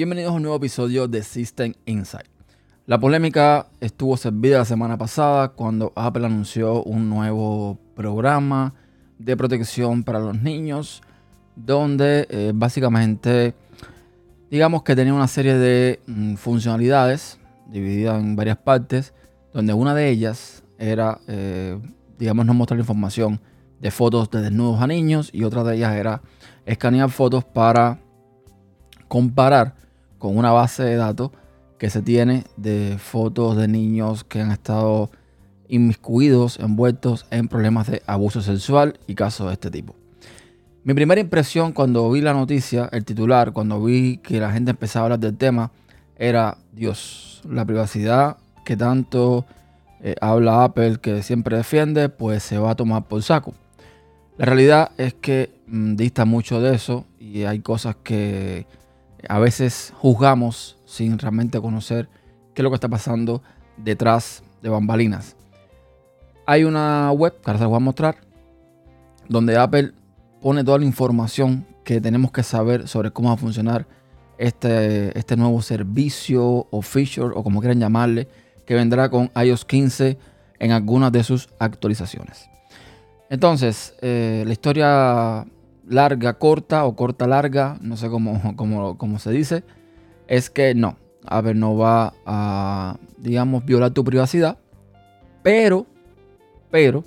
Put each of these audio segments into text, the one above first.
Bienvenidos a un nuevo episodio de System Insight. La polémica estuvo servida la semana pasada cuando Apple anunció un nuevo programa de protección para los niños, donde eh, básicamente, digamos que tenía una serie de mm, funcionalidades divididas en varias partes, donde una de ellas era, eh, digamos, no mostrar información de fotos de desnudos a niños y otra de ellas era escanear fotos para comparar con una base de datos que se tiene de fotos de niños que han estado inmiscuidos, envueltos en problemas de abuso sexual y casos de este tipo. Mi primera impresión cuando vi la noticia, el titular, cuando vi que la gente empezaba a hablar del tema, era, Dios, la privacidad que tanto eh, habla Apple, que siempre defiende, pues se va a tomar por saco. La realidad es que mm, dista mucho de eso y hay cosas que a veces juzgamos sin realmente conocer qué es lo que está pasando detrás de bambalinas. Hay una web, que ahora se la voy a mostrar, donde Apple pone toda la información que tenemos que saber sobre cómo va a funcionar este, este nuevo servicio o feature o como quieran llamarle, que vendrá con iOS 15 en algunas de sus actualizaciones. Entonces, eh, la historia larga, corta o corta, larga, no sé cómo, cómo, se dice, es que no, Apple no va a, digamos, violar tu privacidad, pero, pero,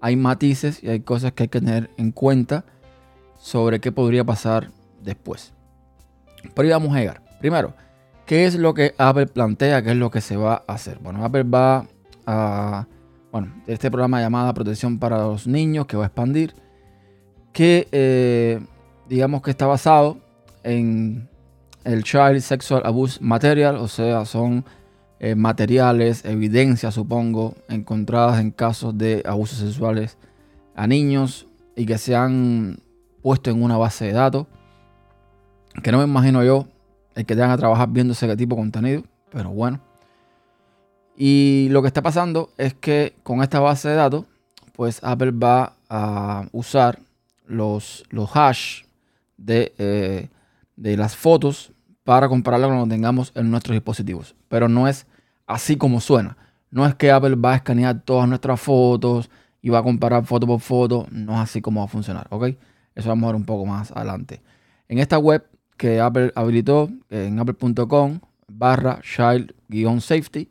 hay matices y hay cosas que hay que tener en cuenta sobre qué podría pasar después. Pero vamos a llegar. Primero, ¿qué es lo que Apple plantea? ¿Qué es lo que se va a hacer? Bueno, Apple va a, bueno, este programa llamado Protección para los Niños que va a expandir que eh, digamos que está basado en el Child Sexual Abuse Material, o sea, son eh, materiales, evidencias, supongo, encontradas en casos de abusos sexuales a niños y que se han puesto en una base de datos. Que no me imagino yo el que tengan a trabajar viendo ese tipo de contenido, pero bueno. Y lo que está pasando es que con esta base de datos, pues Apple va a usar los, los hash de, eh, de las fotos para compararlo que tengamos en nuestros dispositivos. Pero no es así como suena. No es que Apple va a escanear todas nuestras fotos y va a comparar foto por foto. No es así como va a funcionar, ¿ok? Eso vamos a ver un poco más adelante. En esta web que Apple habilitó, en apple.com barra child-safety,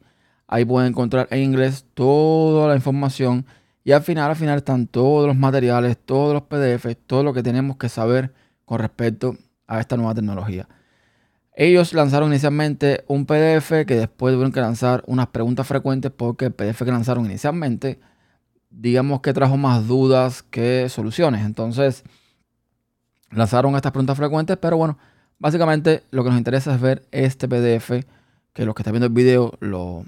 ahí pueden encontrar en inglés toda la información y al final, al final están todos los materiales, todos los PDFs, todo lo que tenemos que saber con respecto a esta nueva tecnología. Ellos lanzaron inicialmente un PDF que después tuvieron que lanzar unas preguntas frecuentes porque el PDF que lanzaron inicialmente, digamos que trajo más dudas que soluciones. Entonces, lanzaron estas preguntas frecuentes, pero bueno, básicamente lo que nos interesa es ver este PDF, que los que están viendo el video lo,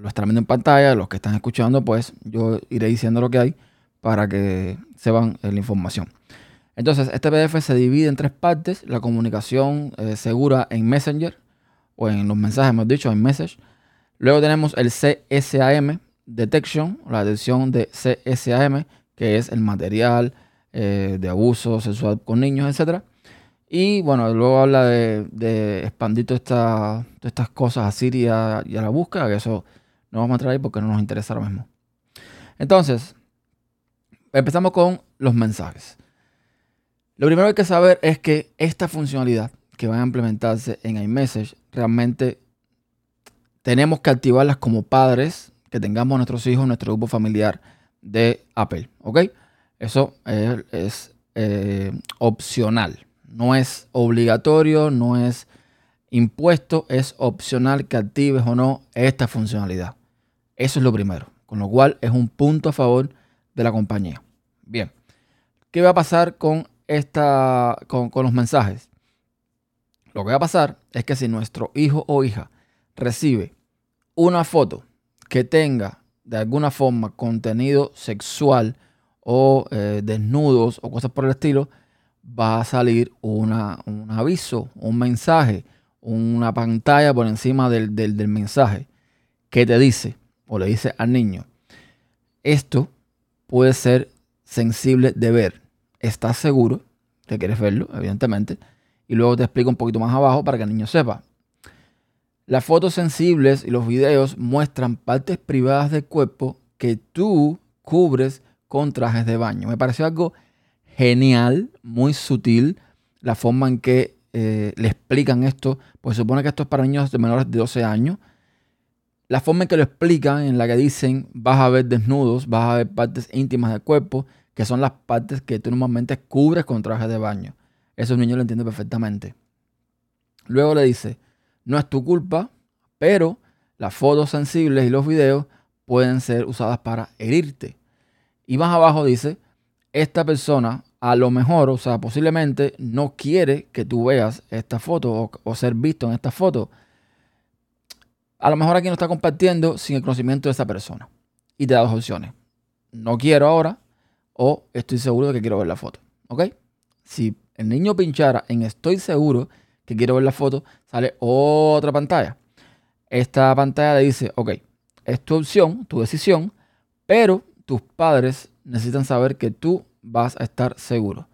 lo están viendo en pantalla, los que están escuchando, pues yo iré diciendo lo que hay para que sepan eh, la información. Entonces, este PDF se divide en tres partes. La comunicación eh, segura en Messenger, o en los mensajes, hemos dicho, en Message. Luego tenemos el CSAM Detection, la detección de CSAM, que es el material eh, de abuso sexual con niños, etc. Y bueno, luego habla de, expandir todas estas cosas a Siri y a, y a la búsqueda, que eso no vamos a entrar ahí porque no nos interesa ahora mismo. Entonces, empezamos con los mensajes. Lo primero que hay que saber es que esta funcionalidad que va a implementarse en iMessage, realmente tenemos que activarlas como padres que tengamos nuestros hijos, nuestro grupo familiar de Apple. ¿Ok? Eso es, eh, opcional. No es obligatorio, no es impuesto, es opcional que actives o no esta funcionalidad. Eso es lo primero. Con lo cual es un punto a favor de la compañía. Bien. ¿Qué va a pasar con, esta, con, los mensajes? Lo que va a pasar es que si nuestro hijo o hija recibe una foto que tenga de alguna forma contenido sexual o eh, desnudos o cosas por el estilo, va a salir un aviso, un mensaje, una pantalla por encima del, del mensaje que te dice, o le dice al niño, esto puede ser sensible de ver. ¿Estás seguro que quieres verlo? Evidentemente. y luego te explico un poquito más abajo para que el niño sepa. Las fotos sensibles y los videos muestran partes privadas del cuerpo que tú cubres con trajes de baño. Me pareció algo genial, muy sutil, la forma en que eh, le explican esto, pues se supone que esto es para niños de menores de 12 años. La forma en que lo explican, en la que dicen vas a ver desnudos, vas a ver partes íntimas del cuerpo, que son las partes que tú normalmente cubres con trajes de baño. Eso el niño lo entiende perfectamente. Luego le dice, no es tu culpa, pero las fotos sensibles y los videos pueden ser usadas para herirte. Y más abajo dice, esta persona a lo mejor, o sea, posiblemente no quiere que tú veas esta foto o, ser visto en esta foto. A lo mejor aquí no está compartiendo sin el conocimiento de esa persona. Y te da dos opciones. No quiero ahora o estoy seguro de que quiero ver la foto. ¿Ok? Si el niño pinchara en estoy seguro que quiero ver la foto, sale otra pantalla. Esta pantalla le dice, ok, es tu opción, tu decisión, pero tus padres necesitan saber que tú vas a estar seguro.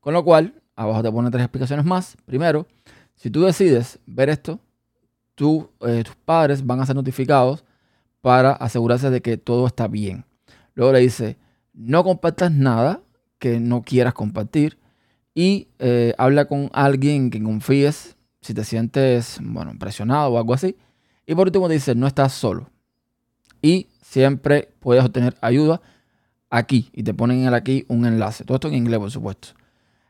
Con lo cual, abajo te pone tres explicaciones más. Primero, si tú decides ver esto, eh, tus padres van a ser notificados para asegurarse de que todo está bien. Luego le dice, no compartas nada que no quieras compartir y eh, habla con alguien que confíes si te sientes, bueno, presionado o algo así. Y por último dice, no estás solo. Y siempre puedes obtener ayuda aquí. Y te ponen en el aquí un enlace. Todo esto en inglés, por supuesto.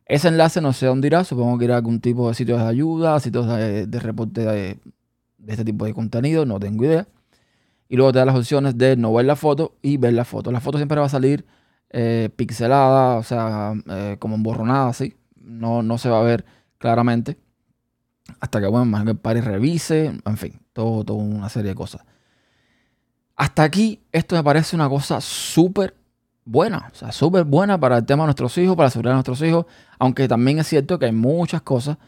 Ese enlace no sé dónde irá. Supongo que irá a algún tipo de sitios de ayuda, sitios de, reporte de, de, este tipo de contenido. No tengo idea. Y luego te da las opciones de no ver la foto y ver la foto. La foto siempre va a salir eh, pixelada, o sea, eh, como emborronada así. No, no se va a ver claramente. Hasta que, bueno, más que el padre revise, en fin, todo, toda una serie de cosas. Hasta aquí, esto me parece una cosa súper buena, o sea, súper buena para el tema de nuestros hijos, para asegurar a nuestros hijos, aunque también es cierto que hay muchas cosas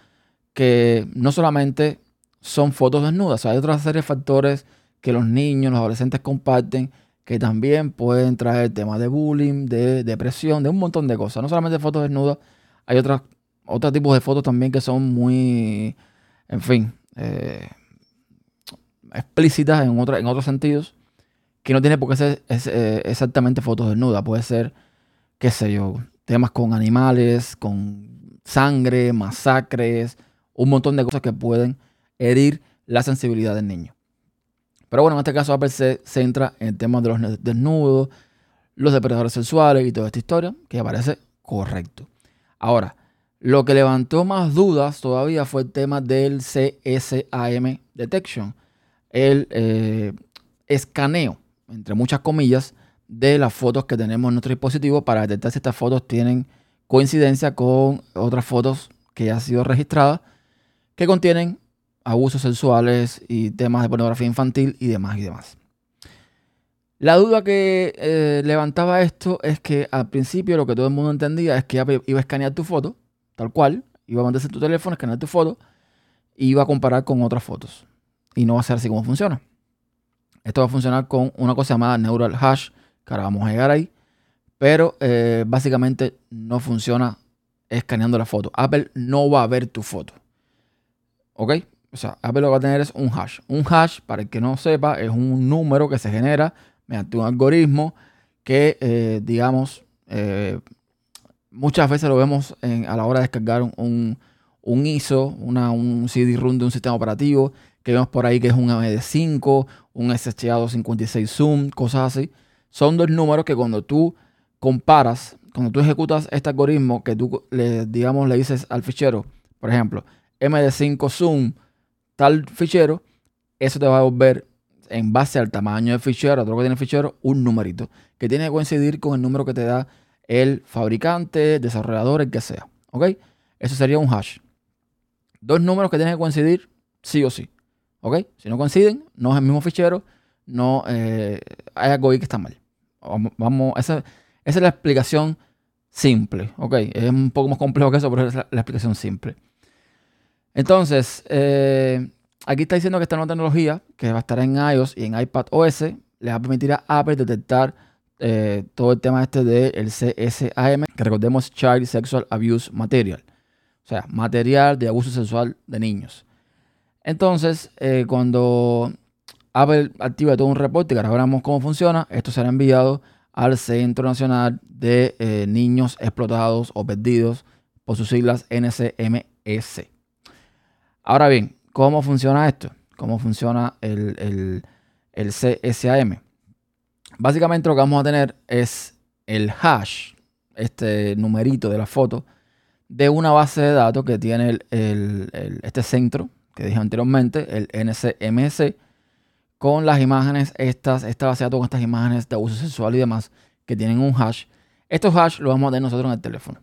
que no solamente son fotos desnudas, o sea, hay otra serie de factores que los niños, los adolescentes comparten que también pueden traer temas de bullying, de depresión, de un montón de cosas. No solamente fotos desnudas, hay otros, otros tipos de fotos también que son muy, en fin, eh, explícitas en, en otros sentidos, que no tiene por qué ser eh, exactamente fotos desnudas. Puede ser, qué sé yo, temas con animales, con sangre, masacres, un montón de cosas que pueden herir la sensibilidad del niño. Pero bueno, en este caso Apple se centra en el tema de los desnudos, los depredadores sexuales y toda esta historia, que parece correcto. Ahora, lo que levantó más dudas todavía fue el tema del CSAM Detection, el eh, escaneo, entre muchas comillas, de las fotos que tenemos en nuestro dispositivo para detectar si estas fotos tienen coincidencia con otras fotos que ya han sido registradas que contienen abusos sexuales y temas de pornografía infantil y demás y demás. La duda que eh, levantaba esto es que al principio lo que todo el mundo entendía es que iba a escanear tu foto, tal cual, iba a mandarse tu teléfono, escanear tu foto, y iba a comparar con otras fotos. Y no va a ser así como funciona. Esto va a funcionar con una cosa llamada Neural Hash, que ahora vamos a llegar ahí, pero eh, básicamente no funciona escaneando la foto. Apple no va a ver tu foto. ¿Ok? O sea, Apple lo que va a tener es un hash. Un hash, para el que no sepa, es un número que se genera mediante un algoritmo que, eh, digamos, eh, muchas veces lo vemos a la hora de descargar un, ISO, una, un CD-ROM de un sistema operativo, que vemos por ahí que es un MD5, un SHA-256 Zoom, cosas así. Son dos números que cuando tú comparas, cuando tú ejecutas este algoritmo, que tú, le, digamos, le dices al fichero, por ejemplo, MD5 Zoom tal fichero, eso te va a volver en base al tamaño del fichero, a todo lo que tiene el fichero, un numerito que tiene que coincidir con el número que te da el fabricante, desarrollador, el que sea. ¿Ok? Eso sería un hash. Dos números que tienen que coincidir sí o sí. ¿Ok? Si no coinciden, no es el mismo fichero, no eh, hay algo ahí que está mal. Vamos, esa, es la explicación simple. ¿Ok? Es un poco más complejo que eso, pero es la explicación simple. Entonces, eh, aquí está diciendo que esta nueva tecnología, que va a estar en iOS y en iPad OS, le va a permitir a Apple detectar eh, todo el tema este del CSAM, que recordemos Child Sexual Abuse Material. O O sea, material de abuso sexual de niños. Entonces, eh, cuando Apple activa todo un reporte que ahora veremos cómo funciona, esto será enviado al Centro Nacional de eh, Niños Explotados o Perdidos, por sus siglas NCMS. Ahora bien, ¿cómo funciona esto? ¿Cómo funciona el, el CSAM? Básicamente lo que vamos a tener es el hash, este numerito de la foto, de una base de datos que tiene este centro que dije anteriormente, el NCMS, con las imágenes, estas, esta base de datos con estas imágenes de abuso sexual y demás, que tienen un hash. Estos hash los vamos a tener nosotros en el teléfono.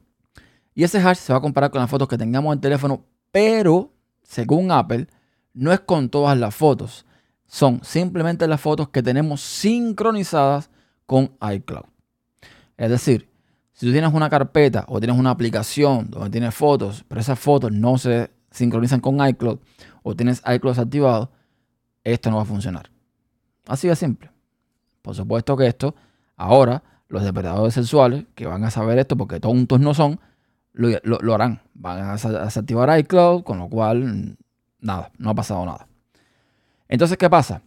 Y ese hash se va a comparar con las fotos que tengamos en el teléfono, pero según Apple, no es con todas las fotos. Son simplemente las fotos que tenemos sincronizadas con iCloud. Es decir, si tú tienes una carpeta o tienes una aplicación donde tienes fotos, pero esas fotos no se sincronizan con iCloud o tienes iCloud activado, esto no va a funcionar. Así de simple. Por supuesto que esto, ahora, los depredadores sexuales que van a saber esto, porque tontos no son, lo, harán. Van a desactivar iCloud, con lo cual, nada, no ha pasado nada. Entonces, ¿qué pasa?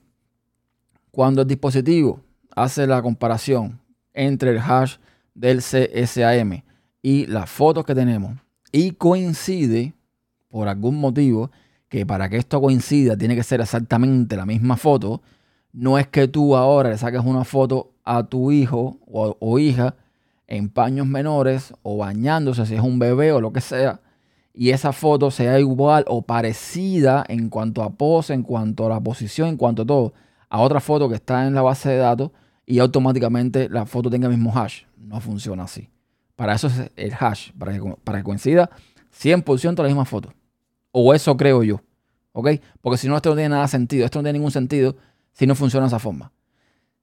Cuando el dispositivo hace la comparación entre el hash del CSAM y las fotos que tenemos y coincide por algún motivo, que para que esto coincida tiene que ser exactamente la misma foto, no es que tú ahora le saques una foto a tu hijo o, hija en paños menores o bañándose si es un bebé o lo que sea, y esa foto sea igual o parecida en cuanto a pose, en cuanto a la posición, en cuanto a todo, a otra foto que está en la base de datos y automáticamente la foto tenga el mismo hash. No funciona así. Para eso es el hash, para que, para que coincida 100% la misma foto. O eso creo yo. ¿Ok? Porque si no, esto no tiene nada sentido. Esto no tiene ningún sentido si no funciona de esa forma.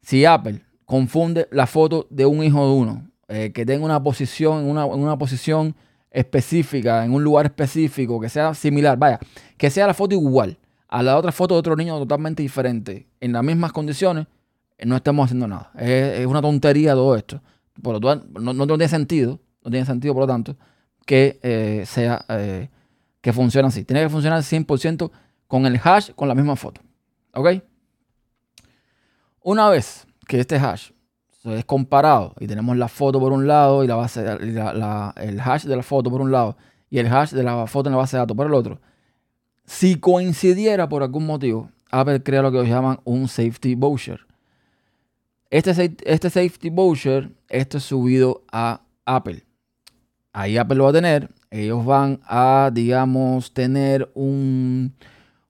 Si Apple confunde la foto de un hijo de uno, eh, que tenga una posición, una, una posición específica, en un lugar específico, que sea similar, vaya, que sea la foto igual a la otra foto de otro niño totalmente diferente, en las mismas condiciones, eh, no estamos haciendo nada. Es, una tontería todo esto. Por lo tanto, no, tiene sentido, no tiene sentido, por lo tanto, que eh, sea que funciona así. Tiene que funcionar 100% con el hash, con la misma foto. ¿Ok? Una vez que este hash es comparado y tenemos la foto por un lado y la base, el hash de la foto por un lado y el hash de la foto en la base de datos por el otro, si coincidiera por algún motivo, Apple crea lo que llaman un safety voucher. Este, este safety voucher, esto es subido a Apple. Ahí Apple lo va a tener ellos van a, digamos, tener un,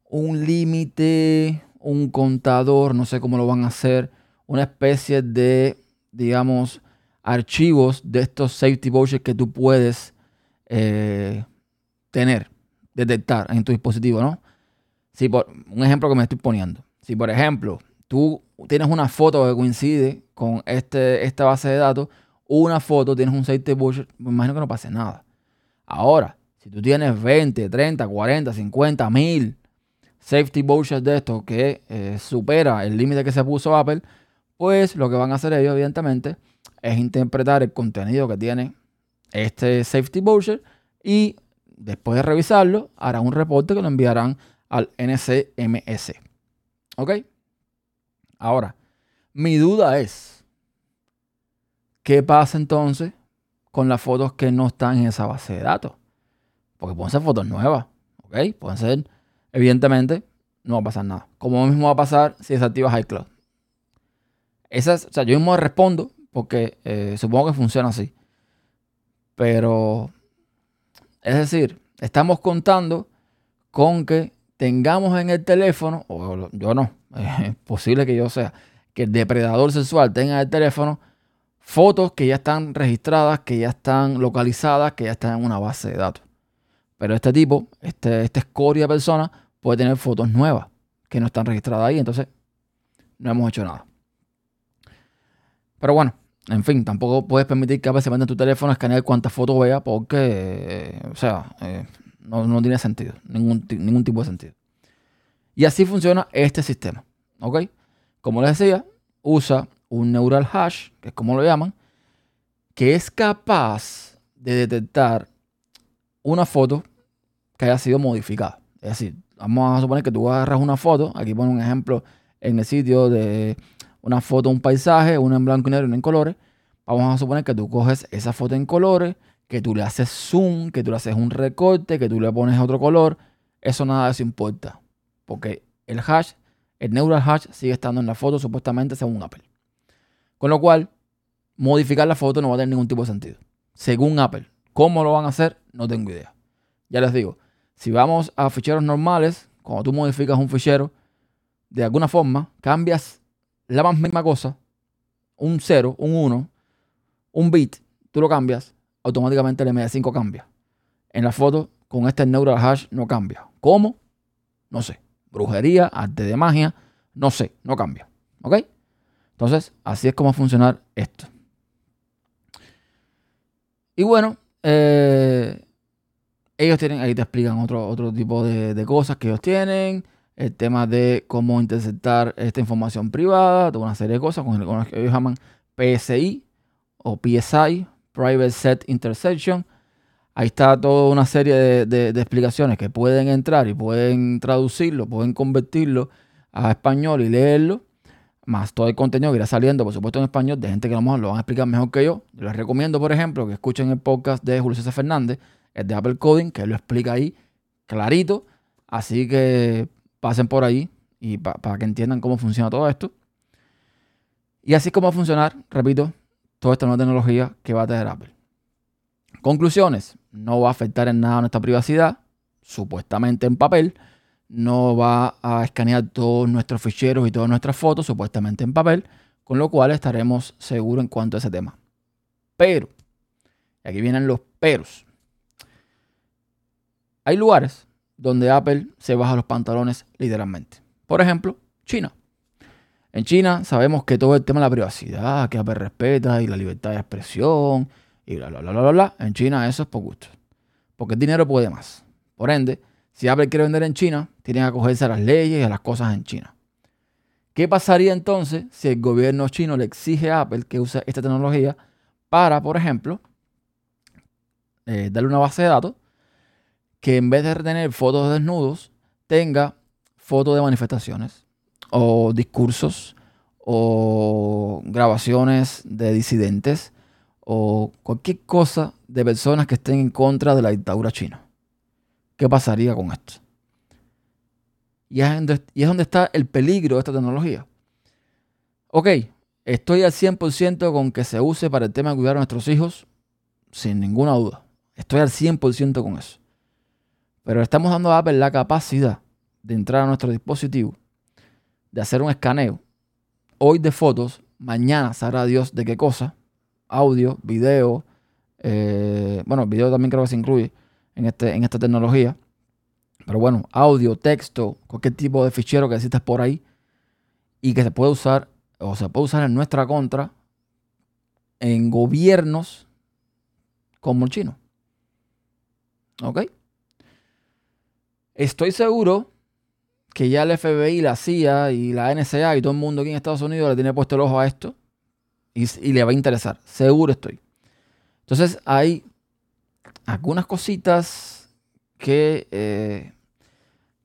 un límite, un contador, no sé cómo lo van a hacer, una especie de, digamos, archivos de estos safety vouchers que tú puedes eh, tener, detectar en tu dispositivo, ¿no? Si por, un ejemplo que me estoy poniendo. Si, por ejemplo, tú tienes una foto que coincide con este, esta base de datos, una foto, tienes un safety voucher, me imagino que no pase nada. Ahora, si tú tienes 20, 30, 40, 50, mil safety vouchers de estos que eh, supera el límite que se puso Apple, pues lo que van a hacer ellos, evidentemente, es interpretar el contenido que tiene este safety voucher y después de revisarlo, harán un reporte que lo enviarán al NCMS. ¿Ok? Ahora, mi duda es, ¿qué pasa entonces con las fotos que no están en esa base de datos. Porque pueden ser fotos nuevas, ¿ok? Pueden ser, evidentemente, no va a pasar nada. Como mismo va a pasar si desactivas iCloud. Esas, o sea, yo mismo respondo porque eh, supongo que funciona así. Pero, es decir, estamos contando con que tengamos en el teléfono, o yo no, es posible que yo sea, que el depredador sexual tenga en el teléfono fotos que ya están registradas, que ya están localizadas, que ya están en una base de datos. Pero este tipo, este, esta escoria persona, puede tener fotos nuevas que no están registradas ahí, entonces no hemos hecho nada. Pero bueno, en fin, tampoco puedes permitir que a veces en tu teléfono a escanear cuántas fotos vea porque, eh, o sea, eh, no, no, tiene sentido, ningún, ningún tipo de sentido. Y así funciona este sistema, ¿ok? Como les decía, usa un neural hash, que es como lo llaman, que es capaz de detectar una foto que haya sido modificada. Es decir, vamos a suponer que tú agarras una foto, aquí pone un ejemplo en el sitio de una foto, un paisaje, una en blanco y negro y una en colores. Vamos a suponer que tú coges esa foto en colores, que tú le haces zoom, que tú le haces un recorte, que tú le pones otro color. Eso nada de eso importa. Porque el hash, el neural hash sigue estando en la foto supuestamente según Apple. Con lo cual, modificar la foto no va a tener ningún tipo de sentido. Según Apple. ¿Cómo lo van a hacer? No tengo idea. Ya les digo, si vamos a ficheros normales, cuando tú modificas un fichero, de alguna forma cambias la misma cosa, un 0, un 1, un bit, tú lo cambias, automáticamente el MD5 cambia. En la foto, con este neural hash no cambia. ¿Cómo? No sé. Brujería, arte de magia, no sé, no cambia. ¿Ok? Entonces, así es como va funcionar esto. Y bueno, eh, ellos tienen, ahí te explican otro, otro tipo de, cosas que ellos tienen. El tema de cómo interceptar esta información privada, toda una serie de cosas con, lo que ellos llaman PSI o PSI, Private Set Intersection. Ahí está toda una serie de, explicaciones que pueden entrar y pueden traducirlo, pueden convertirlo a español y leerlo más todo el contenido que irá saliendo, por supuesto, en español, de gente que a lo mejor lo van a explicar mejor que yo. Les recomiendo, por ejemplo, que escuchen el podcast de Julio César Fernández, el de Apple Coding, que lo explica ahí clarito. Así que pasen por ahí y para que entiendan cómo funciona todo esto. Y así es como va a funcionar, repito, toda esta nueva tecnología que va a tener Apple. Conclusiones, no va a afectar en nada nuestra privacidad, supuestamente en papel no va a escanear todos nuestros ficheros y todas nuestras fotos, supuestamente en papel, con lo cual estaremos seguros en cuanto a ese tema. Pero, y aquí vienen los peros. Hay lugares donde Apple se baja los pantalones literalmente. Por ejemplo, China. En China sabemos que todo el tema de la privacidad, que Apple respeta y la libertad de expresión y bla, bla, bla, bla, bla. En China eso es por gusto. Porque el dinero puede más. Por ende, si Apple quiere vender en China, tiene que acogerse a las leyes y a las cosas en China. ¿Qué pasaría entonces si el gobierno chino le exige a Apple que use esta tecnología para, por ejemplo, eh, darle una base de datos que en vez de tener fotos de desnudos, tenga fotos de manifestaciones o discursos o grabaciones de disidentes o cualquier cosa de personas que estén en contra de la dictadura china? ¿Qué pasaría con esto? Y es, donde, está el peligro de esta tecnología. Ok, estoy al 100% con que se use para el tema de cuidar a nuestros hijos, sin ninguna duda. Estoy al 100% con eso. Pero estamos dando a Apple la capacidad de entrar a nuestro dispositivo, de hacer un escaneo, hoy de fotos, mañana sabrá Dios de qué cosa, audio, video, eh, bueno, video también creo que se incluye, en, este, en esta tecnología. Pero bueno, audio, texto, cualquier tipo de fichero que existas por ahí y que se puede usar o se puede usar en nuestra contra en gobiernos como el chino. ¿Ok? Estoy seguro que ya el FBI, la CIA y la NSA y todo el mundo aquí en Estados Unidos le tiene puesto el ojo a esto y, y le va a interesar. Seguro estoy. Entonces hay algunas cositas que eh,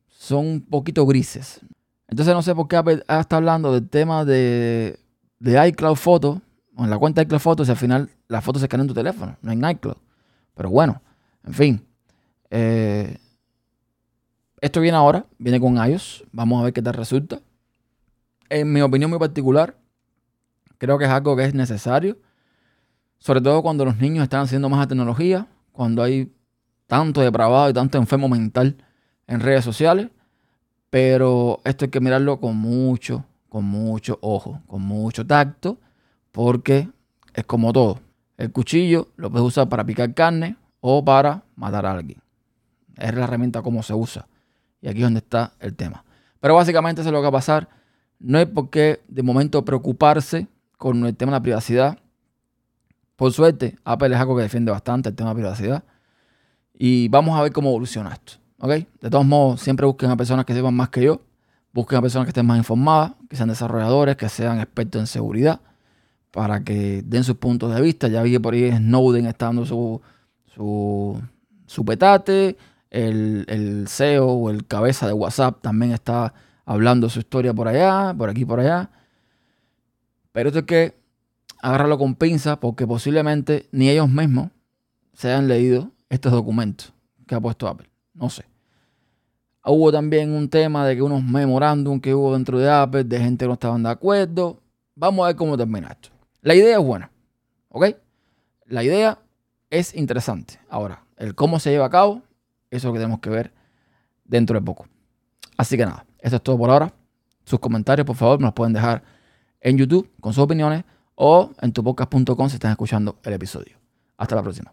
son un poquito grises. Entonces no sé por qué está hablando del tema de, de iCloud Photo, o en la cuenta de iCloud Photos, y al final las fotos se escanean en tu teléfono, no en iCloud. Pero bueno, en fin. Eh, esto viene ahora, viene con iOS. Vamos a ver qué tal resulta. En mi opinión muy particular, creo que es algo que es necesario. Sobre todo cuando los niños están haciendo más tecnología cuando hay tanto depravado y tanto enfermo mental en redes sociales. Pero esto hay que mirarlo con mucho, con mucho ojo, con mucho tacto, porque es como todo. El cuchillo lo puedes usar para picar carne o para matar a alguien. Es la herramienta como se usa. Y aquí es donde está el tema. Pero básicamente eso es lo que va a pasar. No hay por qué de momento preocuparse con el tema de la privacidad. Por suerte, Apple es algo que defiende bastante el tema de privacidad. Y vamos a ver cómo evoluciona esto. ¿ok? De todos modos, siempre busquen a personas que sepan más que yo. Busquen a personas que estén más informadas, que sean desarrolladores, que sean expertos en seguridad, para que den sus puntos de vista. Ya vi que por ahí Snowden está dando su, su, su petate. El, el CEO o el cabeza de WhatsApp también está hablando su historia por allá, por aquí, por allá. Pero esto es que agarrarlo con pinza porque posiblemente ni ellos mismos se hayan leído estos documentos que ha puesto Apple. No sé. Hubo también un tema de que unos memorándum que hubo dentro de Apple de gente que no estaban de acuerdo. Vamos a ver cómo termina esto. La idea es buena, ¿ok? La idea es interesante. Ahora, el cómo se lleva a cabo, eso es lo que tenemos que ver dentro de poco. Así que nada, eso es todo por ahora. Sus comentarios, por favor, me los pueden dejar en YouTube con sus opiniones o en tupodcast.com si están escuchando el episodio. Hasta la próxima.